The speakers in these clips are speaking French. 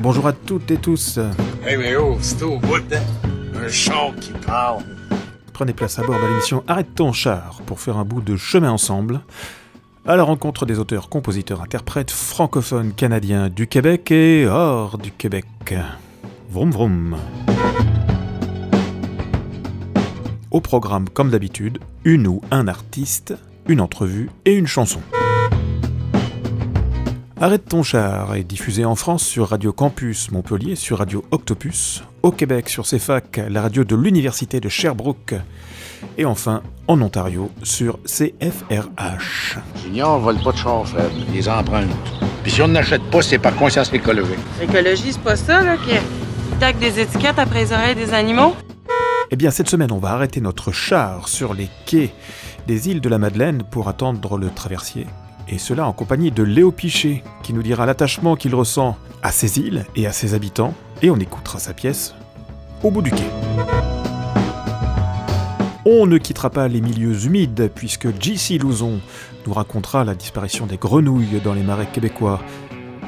Bonjour à toutes et tous. Hey, mais oh, c'est au bout, hein? Un char qui parle. Prenez place à bord de l'émission Arrête ton char pour faire un bout de chemin ensemble à la rencontre des auteurs, compositeurs, interprètes francophones canadiens du Québec et hors du Québec. Vroom vroom. Au programme, comme d'habitude, une ou un artiste, une entrevue et une chanson. Arrête ton char est diffusé en France sur Radio Campus Montpellier, sur Radio Octopus, au Québec sur CFAC, la radio de l'Université de Sherbrooke, et enfin en Ontario sur CFRH. Junior vole pas de char, Fred. Les emprunte. Puis si on n'achète pas, c'est par conscience écologique. L'écologie, c'est pas ça, là, qui tac des étiquettes après les oreilles des animaux? Eh bien, cette semaine, on va arrêter notre char sur les quais des îles de la Madeleine pour attendre le traversier. Et cela en compagnie de Léo Pichet, qui nous dira l'attachement qu'il ressent à ces îles et à ses habitants. Et on écoutera sa pièce au bout du quai. On ne quittera pas les milieux humides puisque J.C. Louzon nous racontera la disparition des grenouilles dans les marais québécois.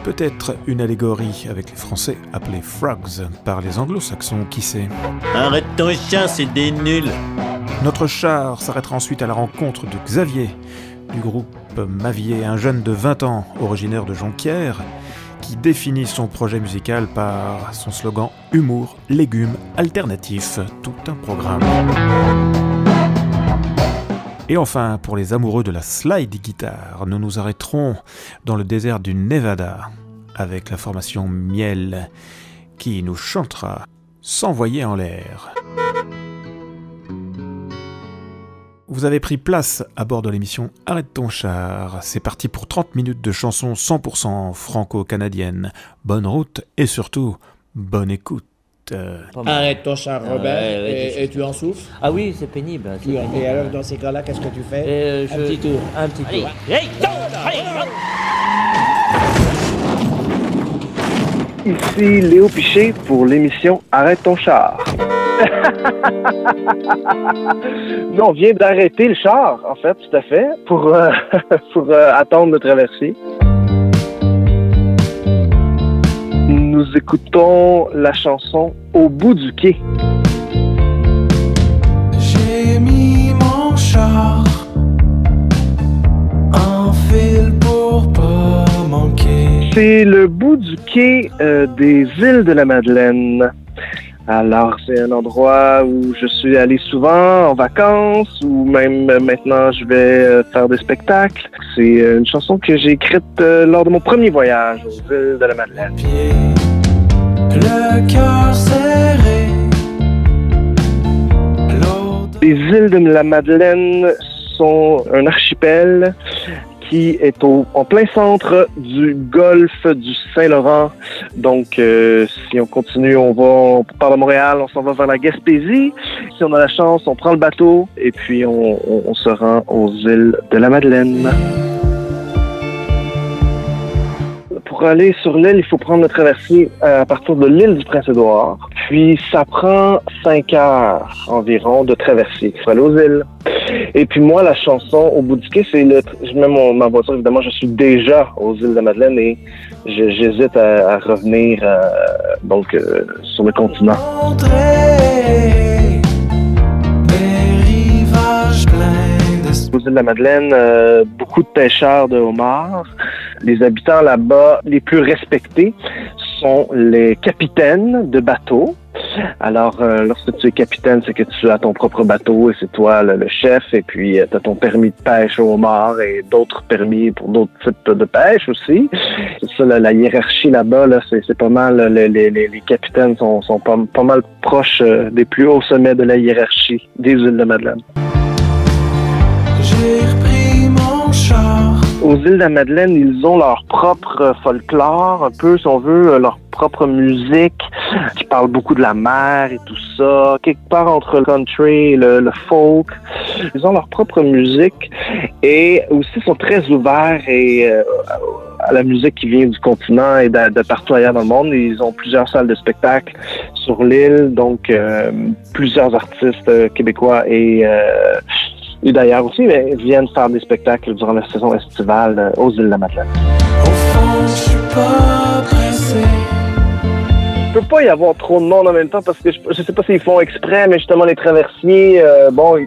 Peut-être une allégorie avec les Français appelés frogs par les anglo-saxons, qui sait. Arrête ton chien, c'est des nuls. Notre char s'arrêtera ensuite à la rencontre de Xavier, du groupe Mavier, un jeune de 20 ans, originaire de Jonquière, qui définit son projet musical par son slogan Humour, légumes, alternatifs, tout un programme. Et enfin, pour les amoureux de la slide guitare, nous nous arrêterons dans le désert du Nevada avec la formation Miel qui nous chantera S'envoyer en l'air. Vous avez pris place à bord de l'émission Arrête ton char. C'est parti pour 30 minutes de chansons 100% franco-canadiennes. Bonne route et surtout, bonne écoute. Euh, Arrête ton char, Ah, Robert, ouais, ouais, et, tu- et tu en souffles. Ah oui, c'est pénible. c'est Tu- pénible. Et alors, dans ces cas-là, qu'est-ce que tu fais Euh, Un je- petit tour. Un petit tour. Ici Léo Piché pour l'émission Arrête ton char. Non, on vient d'arrêter le char, en fait, tout à fait, pour, euh, pour euh, attendre le traversier. Nous écoutons la chanson Au bout du quai. J'ai mis mon char en fil pour pas manquer. C'est le bout du quai euh, des îles de la Madeleine. Alors, c'est un endroit où je suis allé souvent en vacances ou même euh, maintenant je vais euh, faire des spectacles. C'est euh, une chanson que j'ai écrite lors de mon premier voyage aux îles de la Madeleine. Pied, le cœur serré. L'autre Les îles de la Madeleine sont un archipel qui est au, en plein centre du golfe du Saint-Laurent. Donc, euh, si on continue, on va, on part Montréal, on s'en va vers la Gaspésie. Si on a la chance, on prend le bateau et puis on se rend aux îles de la Madeleine. Pour aller sur l'île, il faut prendre le traversier euh, à partir de l'île du Prince-Édouard. Puis, ça prend cinq heures environ de traversier pour aller aux îles. Et puis moi, la chanson au bout du quai, c'est le. Je mets mon, ma voiture, évidemment, je suis déjà aux îles de Madeleine et j'hésite à, à revenir euh, donc euh, sur le continent. Aux îles de la Madeleine, euh, beaucoup de pêcheurs de homards. Les habitants là-bas, les plus respectés, sont les capitaines de bateaux. Alors, euh, lorsque tu es capitaine, c'est que tu as ton propre bateau et c'est toi le, chef. Et puis, tu as ton permis de pêche au homard et d'autres permis pour d'autres types de pêche aussi. C'est ça, la, hiérarchie là-bas, là, c'est pas mal. euh, Les, capitaines sont, pas, mal proches euh, des plus hauts sommets de la hiérarchie des îles de Madeleine. Aux îles de la Madeleine, ils ont leur propre euh, folklore, un peu, si on veut, euh, leur propre musique, qui parle beaucoup de la mer et tout ça, quelque part entre le country le, folk. Ils ont leur propre musique et aussi sont très ouverts euh, à la musique qui vient du continent et de, partout ailleurs dans le monde. Ils ont plusieurs salles de spectacle sur l'île, donc plusieurs artistes québécois et euh, et d'ailleurs aussi, mais viennent faire des spectacles durant la saison estivale euh, aux îles de la Madeleine. Au fond, je suis pas pressé. il peut pas y avoir trop de monde en même temps parce que je, je sais pas s'ils font exprès, mais justement les traversiers, euh, bon,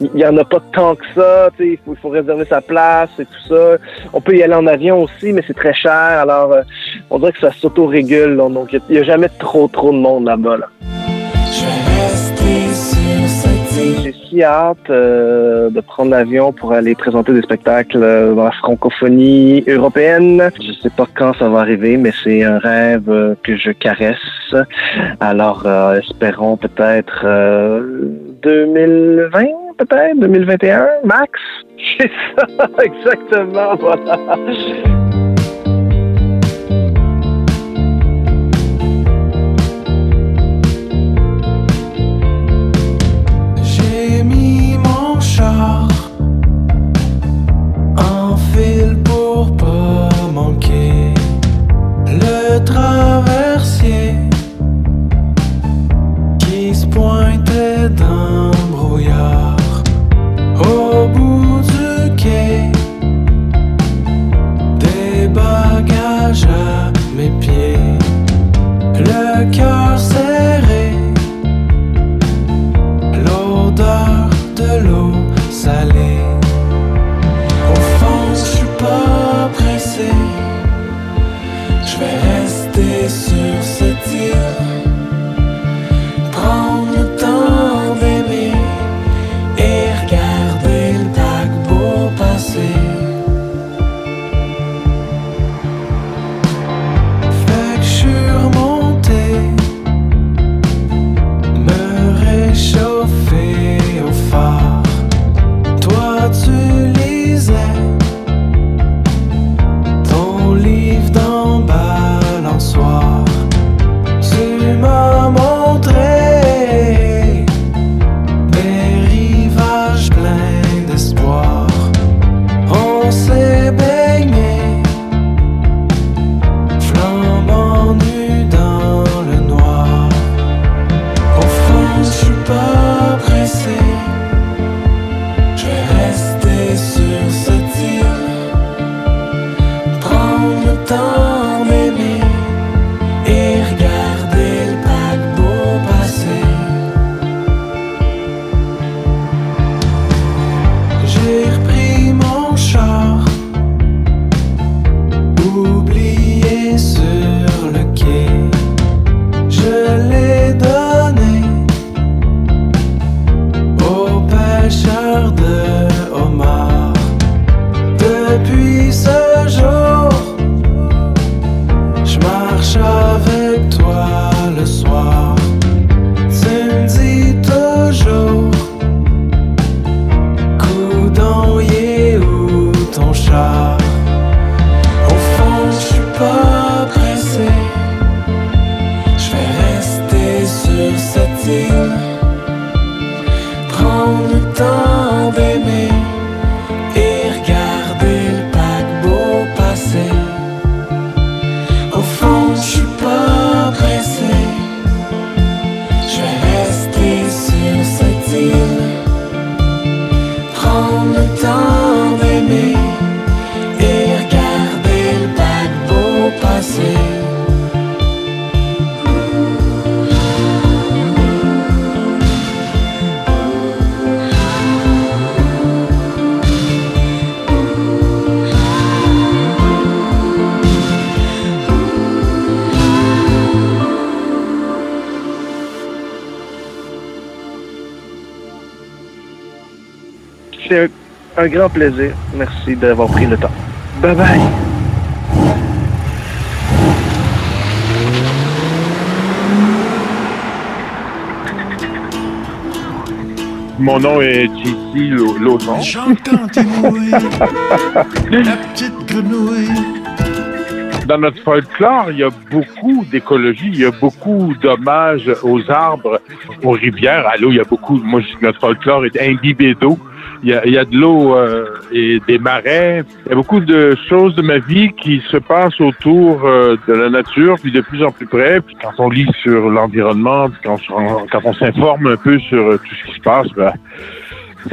il y en a pas tant que ça, il faut, réserver sa place et tout ça. On peut y aller en avion aussi, mais c'est très cher, alors euh, on dirait que ça s'auto-régule, donc il y a jamais trop trop de monde là-bas. Là. Je J'ai si hâte de prendre l'avion pour aller présenter des spectacles euh, dans la francophonie européenne. Je sais pas quand ça va arriver, mais c'est un rêve euh, que je caresse. Alors, euh, espérons peut-être euh, 2020, peut-être 2021, max. C'est ça, exactement, voilà. Un, grand plaisir. Merci d'avoir pris le temps. Bye bye. Mon nom est JC Lozon. J'entends tes mouilles, la petite grenouille. Dans notre folklore, il y a beaucoup d'écologie, il y a beaucoup d'hommages aux arbres, aux rivières, à l'eau. Il y a beaucoup, moi, je dis que notre folklore est imbibé d'eau. Il y a, y a de l'eau euh, et des marais. Il y a beaucoup de choses de ma vie qui se passent autour euh, de la nature, puis de plus en plus près. Puis quand on lit sur l'environnement, puis quand, on- quand on s'informe un peu sur euh, tout ce qui se passe, ben,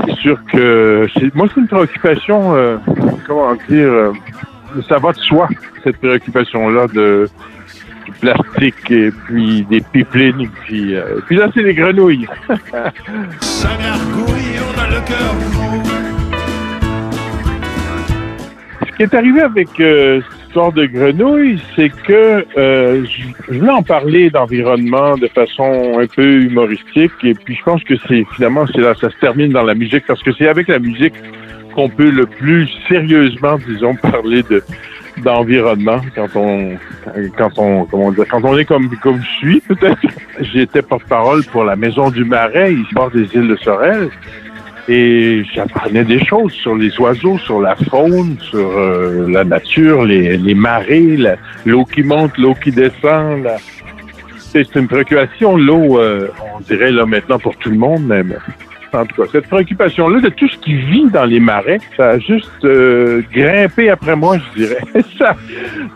c'est sûr que moi, c'est une préoccupation, euh, comment dire, euh, ça va de soi, cette préoccupation-là de du plastique, et puis des pipelines, et puis, euh, puis là, c'est les grenouilles. Ça gargouille, on a le cœur gros. Ce qui est arrivé avec euh, cette histoire de grenouilles, c'est que euh, je je voulais en parler d'environnement de façon un peu humoristique, et puis je pense que c'est finalement c'est là ça se termine dans la musique parce que c'est avec la musique qu'on peut le plus sérieusement, disons, parler de d'environnement quand on quand on comment dire quand on est comme comme je suis peut-être. J'étais porte-parole pour la Maison du Marais, bord des îles de Sorel. Et j'apprenais des choses sur les oiseaux, sur la faune, sur euh, la nature, les, les marées, l'eau qui monte, l'eau qui descend. C'est une préoccupation, l'eau, euh, on dirait là maintenant pour tout le monde, mais en tout cas, cette préoccupation-là de tout ce qui vit dans les marais, ça a juste euh, grimpé après moi, je dirais. ça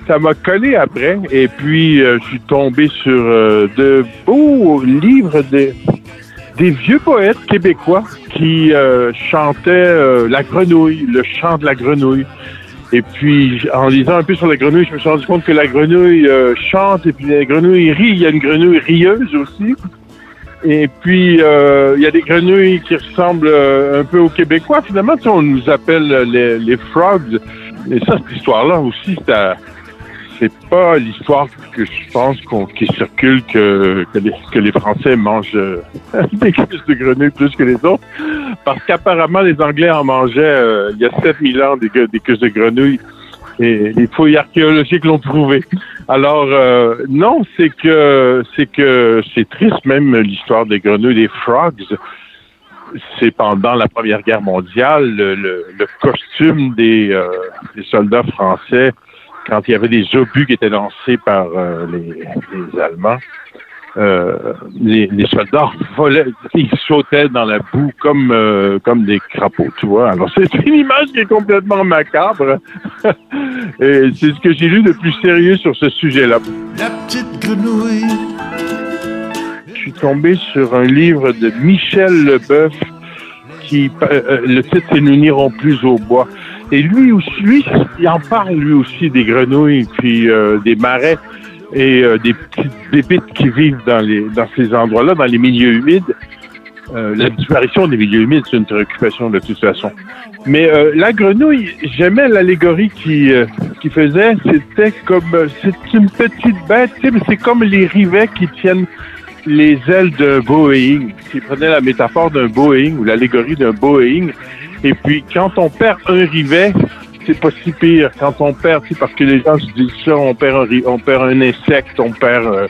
ça m'a collé après. Et puis, euh, je suis tombé sur euh, de beaux livres de des vieux poètes québécois qui chantaient la grenouille, le chant de la grenouille. Et puis, en lisant un peu sur la grenouille, je me suis rendu compte que la grenouille chante et puis la grenouille rit. Il y a une grenouille rieuse aussi. Et puis, euh, il y a des grenouilles qui ressemblent euh, un peu aux Québécois. Finalement, tu sais, on nous appelle les, les frogs. Et ça, cette histoire-là aussi, c'est pas l'histoire que je pense qu'on, qui circule que, que, les, que les Français mangent euh, des cuisses de grenouille plus que les autres. Parce qu'apparemment, les Anglais en mangeaient il y a 7000 ans des, des cuisses de grenouille. Les fouilles archéologiques l'ont prouvé. Alors, euh, non, c'est que c'est que c'est triste même l'histoire des grenouilles, des frogs. C'est pendant la Première Guerre mondiale, le, costume des, euh, des soldats français quand il y avait des obus qui étaient lancés par euh, les Allemands, euh, les, les soldats volaient, ils sautaient dans la boue comme euh, comme des crapauds, tu vois. Alors c'est une image qui est complètement macabre. Et c'est ce que j'ai lu de plus sérieux sur ce sujet-là. La petite grenouille. Je suis tombé sur un livre de Michel Leboeuf qui euh, euh, le titre c'est Nous n'irons plus au bois. Et lui aussi, lui, il en parle lui aussi des grenouilles puis euh, des marais et euh, des petites bébites qui vivent dans les dans ces endroits-là, dans les milieux humides. Euh, la disparition des milieux humides, c'est une préoccupation de toute façon. Mais euh, la grenouille, j'aimais l'allégorie qui euh, qui faisait. C'était comme euh, c'est une petite bête, c'est comme les rivets qui tiennent les ailes d'un Boeing. Qui prenait la métaphore d'un Boeing ou l'allégorie d'un Boeing. Et puis quand on perd un rivet, c'est pas si pire. Quand on perd, parce que les gens se disent ça, on perd un, on perd un insecte, on perd euh,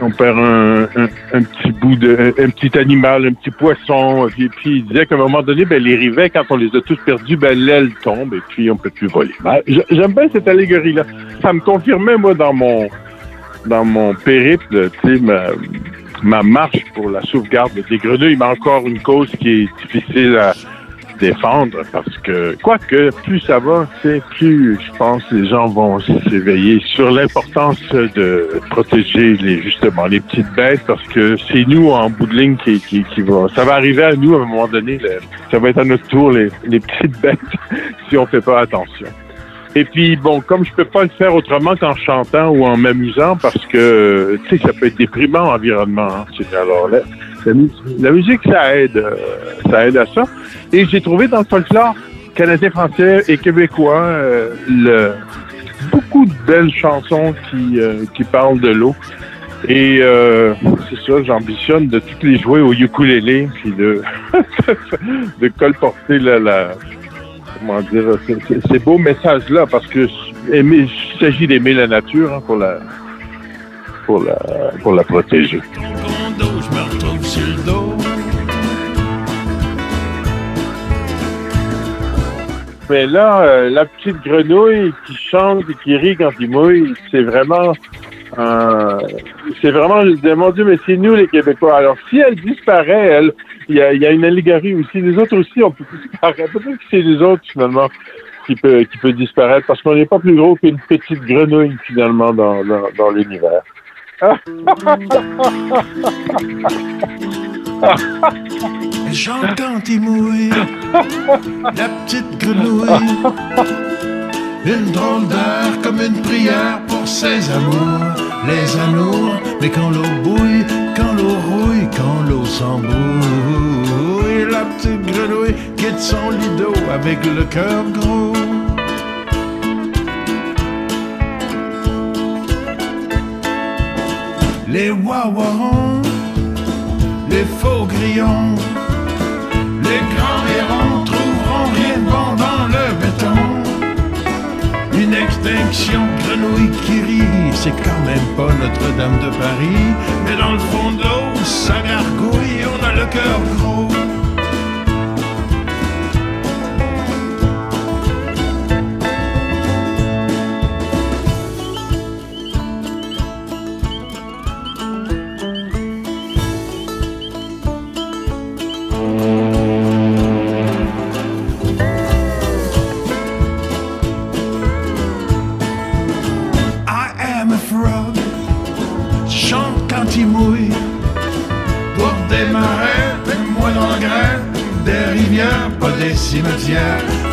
on perd un, un, petit bout de un, petit animal, un petit poisson. Puis, puis il disait qu'à un moment donné, ben, les rivets, quand on les a tous perdus, ben, l'aile tombe et puis on peut plus voler. Ben, J'aime bien cette allégorie-là. Ça me confirmait, moi, dans mon dans mon périple, tu sais, ma, ma marche pour la sauvegarde des grenouilles, mais encore une cause qui est difficile à défendre parce que, quoique, plus ça va, sais, plus je pense les gens vont s'éveiller sur l'importance de protéger les, justement les petites bêtes parce que c'est nous, en bout de ligne, qui, qui, va. Ça va arriver à nous à un moment donné. ça va être à notre tour, les, les petites bêtes, si on fait pas attention. Et puis, bon, comme je peux pas le faire autrement qu'en chantant ou en m'amusant, parce que, tu sais, ça peut être déprimant, l'environnement. Hein, alors, la mu- la musique, ça aide, euh, ça aide à ça. Et j'ai trouvé dans le folklore canadien, français et québécois euh, beaucoup de belles chansons qui, euh, parlent de l'eau. Et c'est ça, j'ambitionne de toutes les jouer au ukulélé, puis de, colporter ces- beaux messages-là, parce que il s'agit d'aimer la nature hein, pour la protéger. Mais là, euh, la petite grenouille qui chante et qui rit quand il mouille, c'est vraiment euh, c'est vraiment mon Dieu, mais c'est nous les Québécois. Alors si elle disparaît, elle, il y a, une allégorie aussi. Les autres aussi, on peut disparaître. Peut-être que c'est les autres finalement qui peut qui peut disparaître parce qu'on n'est pas plus gros qu'une petite grenouille finalement dans l'univers. Il mouille. La petite grenouille. Une drôle d'heure comme une prière pour ses amours, les amours. Mais quand l'eau bouille, quand l'eau rouille, quand l'eau s'embouille, la petite grenouille quitte son lido avec le cœur gros. Les wawarons, les faux grillons, les grands hérons trouveront rien bon dans le béton. Une extinction grenouille qui rit, c'est quand même pas Notre-Dame de Paris, mais dans le fond de l'eau, ça gargouille, on a le cœur gros.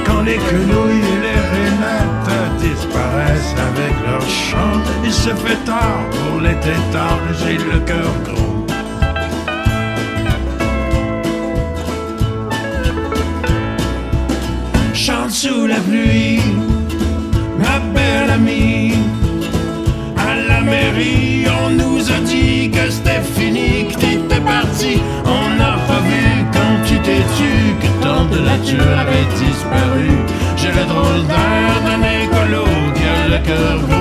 Quand les quenouilles et les rainettes disparaissent avec leur chant, il se fait tard pour les têtards. J'ai le cœur gros. Chante sous la pluie, ma belle amie. Nature avait disparu. J'ai le drôle d'air d'un écolo qui a le cœur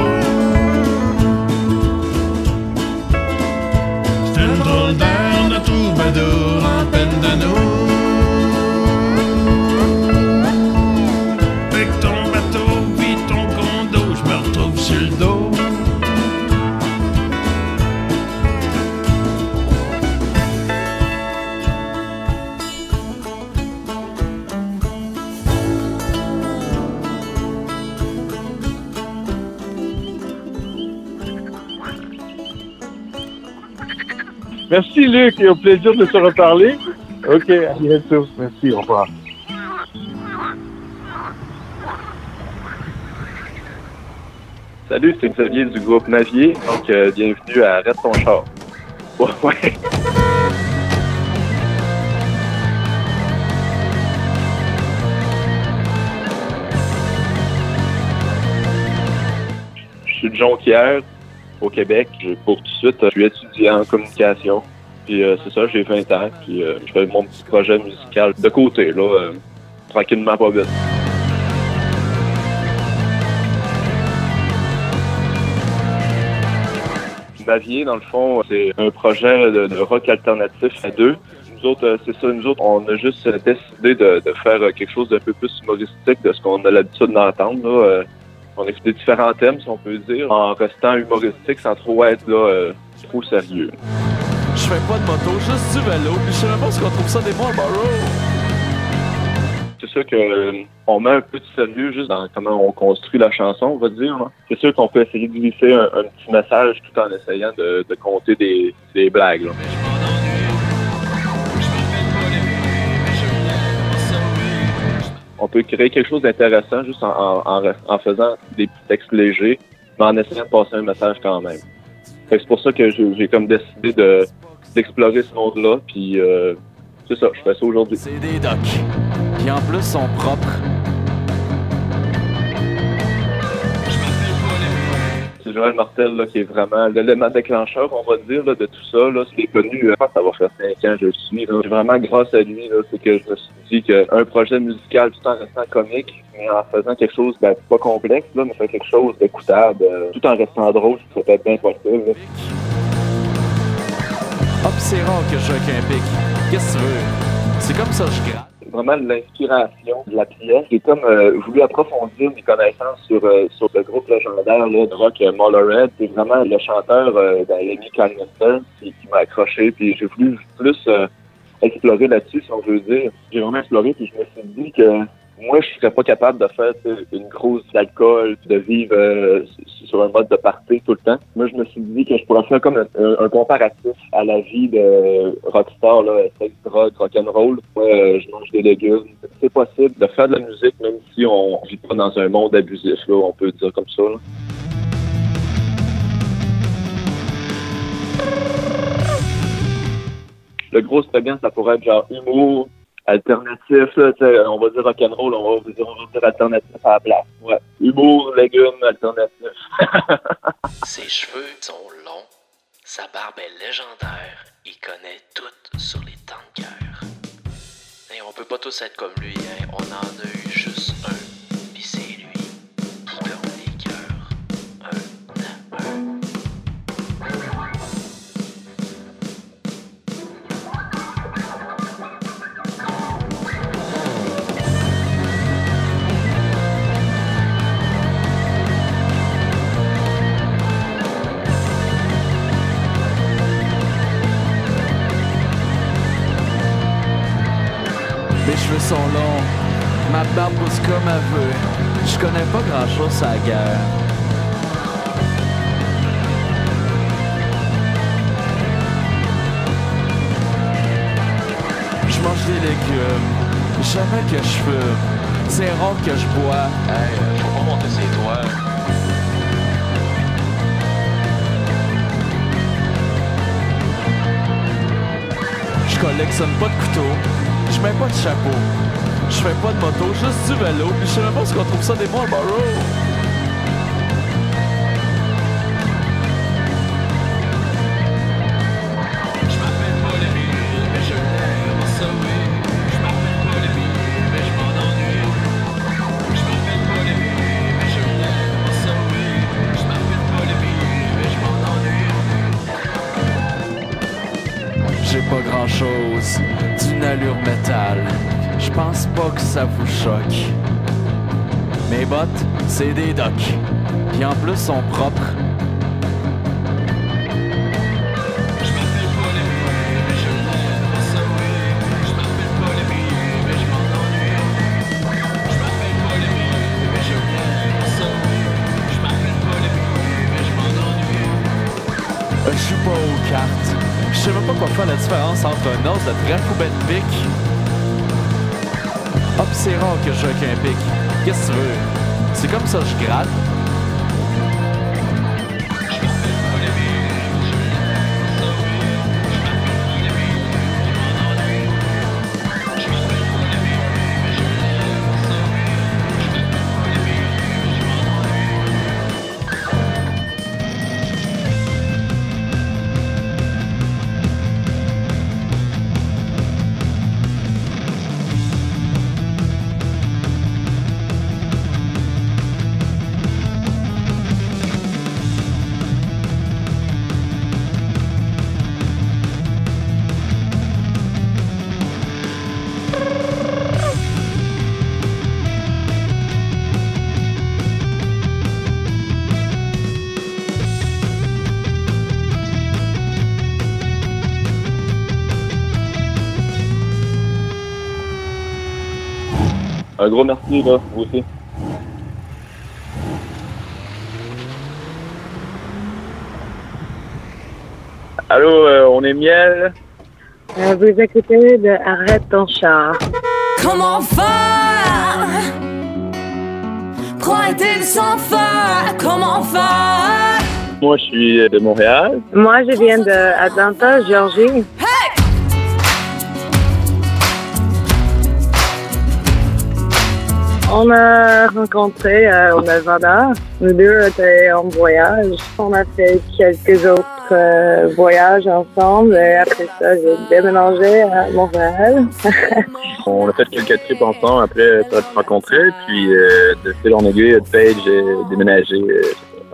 Merci Luc et au plaisir de se reparler. OK, à bientôt. Merci, au revoir. Salut, c'est Xavier du groupe Navier. Donc, euh, bienvenue à Arrête ton char. Ouais, ouais. Je suis de Jonquière, au Québec. Pour tout de suite, je suis étudiant en communication. Puis euh, c'est ça, j'ai 20 ans. Puis euh, je fais mon petit projet musical de côté, là, euh, tranquillement pas vite. Navier, dans le fond, c'est un projet de, rock alternatif à deux. Nous autres, euh, c'est ça, nous autres, on a juste euh, décidé de, de faire euh, quelque chose d'un peu plus humoristique de ce qu'on a l'habitude d'entendre. On a écouté différents thèmes, si on peut dire, en restant humoristique sans trop être là, euh, trop sérieux. Je fais pas de moto, juste du vélo, puis je sais même pas trouve ça des Marlboro. C'est sûr que euh, on met un peu de sérieux juste dans comment on construit la chanson, on va dire. là. C'est sûr qu'on peut essayer de glisser un, un petit message tout en essayant de, de compter des, des blagues. là. On peut créer quelque chose d'intéressant juste en, en- en- faisant des petits textes légers, mais en essayant de passer un message quand même. C'est pour ça que j'ai comme décidé de d'explorer ce monde-là, puis euh, c'est ça, je fais ça aujourd'hui. C'est des docs. Qui en plus sont propres. Martel là, qui est vraiment l'élément déclencheur, on va dire, de tout ça. Là. C'est connu, euh, ça va faire cinq ans je suis. là. Vraiment grâce à lui, c'est que je me suis dit qu'un projet musical tout en restant comique, mais en faisant quelque chose, ben, pas complexe, là, mais faire quelque chose d'écoutable, euh, tout en restant drôle, être bien possible. Hop, c'est rare que je joue un pic. Qu'est-ce que tu veux? C'est comme ça que je gratte. Vraiment l'inspiration de la pièce. J'ai comme euh, voulu approfondir mes connaissances sur, euh, sur le groupe légendaire là, de rock Motorhead. C'est vraiment le chanteur euh, Kilmister qui, qui m'a accroché. Puis j'ai voulu plus euh, explorer là-dessus, si on veut dire. J'ai vraiment exploré, puis je me suis dit que moi, je serais pas capable de faire une grosse d'alcool, de vivre euh, sur un mode de party tout le temps. Moi, je me suis dit que je pourrais faire comme un, comparatif à la vie de rockstar, là, sex, drogue, rock'n'roll. Euh, je mange des légumes. C'est possible de faire de la musique, même si on vit pas dans un monde abusif, là, on peut dire comme ça. Le gros slogan, ça pourrait être genre humour, alternatif, là, on va dire rock'n'roll, on va on va dire alternatif à la place. Ouais. Humour, légumes, alternatif. Ses cheveux sont longs, sa barbe est légendaire, il connaît tout sur les temps de guerre. Et on peut pas tous être comme lui, hein, on en a eu juste un, pis c'est lui. Qui les cœurs, un un. Je connais pas grand chose à la guerre. Je mange des légumes, jamais que je fume. C'est rare que je bois. Hey, euh, faut pas monter ses doigts. Je collectionne pas de couteaux, je mets pas de chapeau, je fais pas de moto, juste du vélo, puis je sais même pas ce qu'on trouve ça des Marlboro. Ça vous choque. Mes bottes, c'est des docks. Puis en plus, sont propres. Euh, Je joue pas aux cartes. Je sais même pas quoi faire la différence entre un os de ben de pique. Hop, c'est rare que je joue avec un pic. Qu'est-ce que tu veux? C'est comme ça que je gratte. Un gros merci, là, vous aussi. Allô, euh, on est miel. Euh, vous écoutez de Arrête ton char. Comment faire arrêter de s'en faire Comment faire? Moi, je suis de Montréal. Moi, je viens de Atlanta, Georgie. On a rencontré euh, au Nevada. Nous deux étaient en voyage. On a fait quelques autres euh, voyages ensemble. Et après ça, j'ai déménagé à Montréal. On a fait quelques trips ensemble après se rencontrer. Puis, euh, de fil en aiguille, Paige a déménagé euh,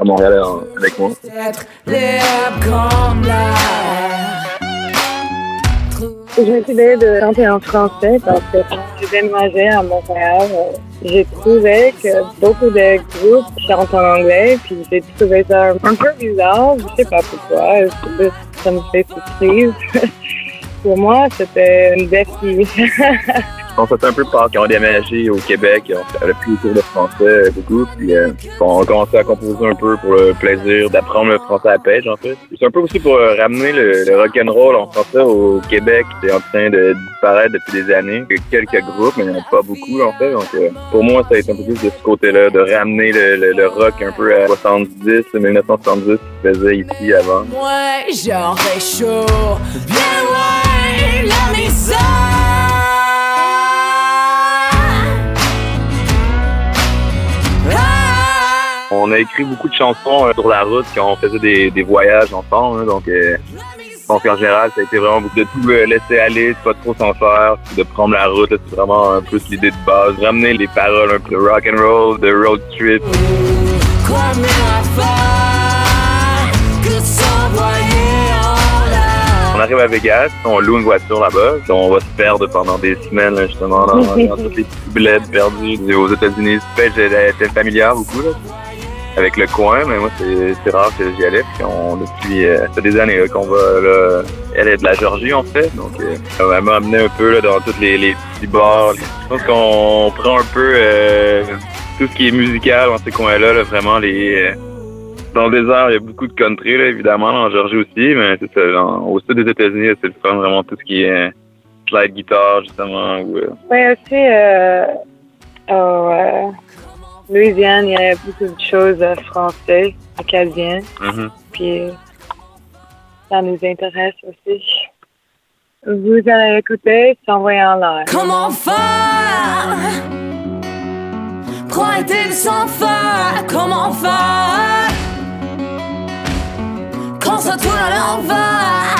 à Montréal avec moi. Comme l'air J'ai décidé de chanter en français parce que quand j'ai déménagé à Montréal, euh, j'ai trouvé que beaucoup de groupes chantent en anglais, puis j'ai trouvé ça un peu bizarre. Je sais pas pourquoi. Je- Ça me fait surprise? Pour moi, c'était un défi. On fait un peu peur quand on a déménagé au Québec. On a pris le cours de français beaucoup. Puis euh, on a commencé à composer un peu pour le plaisir d'apprendre le français à pêche, en fait. C'est un peu aussi pour euh, ramener le, le rock'n'roll en français au Québec. C'est en train de disparaître depuis des années. Il y a quelques groupes, mais il n'y en a pas beaucoup, en fait. Donc euh, pour moi, ça a été un peu plus de ce côté-là, de ramener le, le- rock un peu à 70, 1970 qui se faisait ici avant. Moi j'aurais chaud Bien loin la misère. On a écrit beaucoup de chansons euh, sur la route quand on faisait des, des voyages ensemble. hein, donc, euh, qu'en général, ça a été vraiment beaucoup de tout euh, laisser aller, de pas trop s'en faire, de prendre la route. C'est vraiment un peu l'idée de base. Ramener les paroles un peu de rock and roll, de road trip. Arrive à Vegas, on loue une voiture là-bas, on va se perdre pendant des semaines justement dans, dans tous les petits bleds perdus aux États-Unis. J'étais familière beaucoup avec le coin, mais moi c'est rare que j'y allais. Puis on depuis euh, ça des années qu'on va là. Elle est de la Georgie en fait, donc euh, elle m'a amené un peu là, dans tous les, les petits bars. Je pense qu'on prend un peu euh, tout ce qui est musical dans ces coins-là, là, vraiment les euh, dans le désert, il y a beaucoup de country, là, évidemment, en Georgie aussi, mais c'est ça, dans- au sud des États-Unis, c'est le fun, vraiment tout ce qui est slide guitare, justement. Ou, euh, Oui, aussi, euh, au euh, Louisiane, il y a beaucoup de choses euh, français, acadiennes, mhm. puis euh, ça nous intéresse aussi. Vous allez écouter S'envoyer en l'air. Comment faire? De s'en faire Comment faire? Tourne à l'envers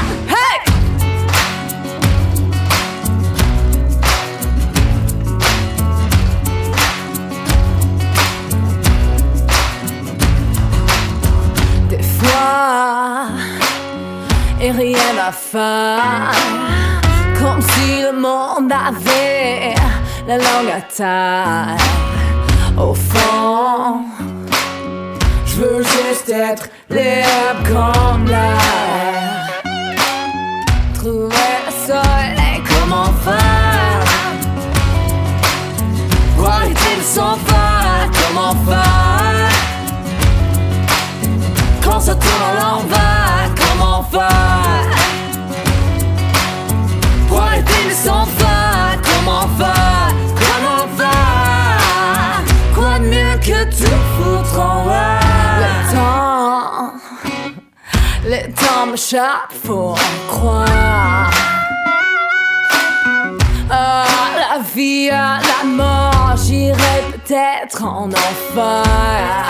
Des fois, et rien à faire. Comme si le monde avait la langue à terre. Au fond, je veux juste être libre comme l'air. Trouver le soleil, comment faire? Arrêter de s'en m'échappe, faut en croire. Ah, la vie à la mort, j'irai peut-être en enfer.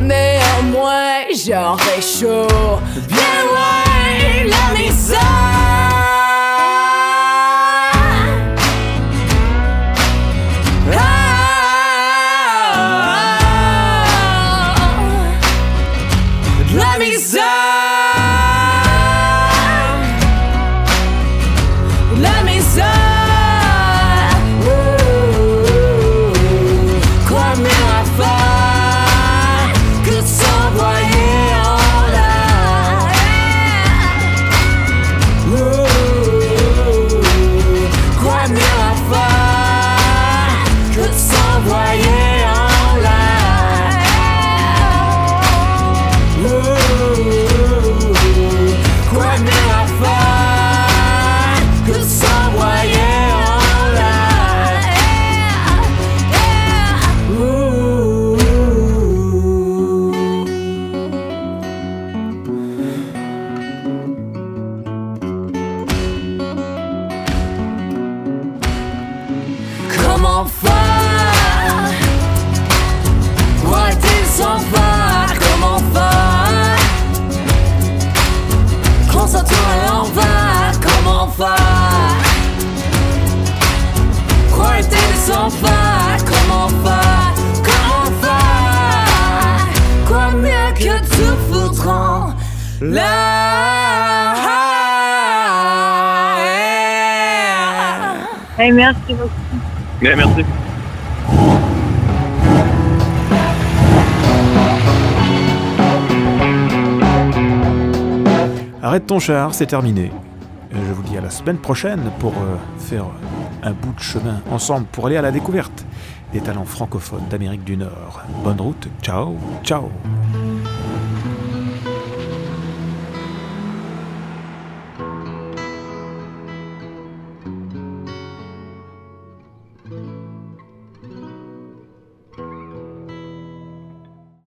Néanmoins, j'aurai chaud, bien loin la misère. Hey, merci beaucoup. Merci. Arrête ton char, c'est terminé. Euh, Je vous dis à la semaine prochaine pour euh, faire un bout de chemin ensemble pour aller à la découverte des talents francophones d'Amérique du Nord. Bonne route, ciao, ciao.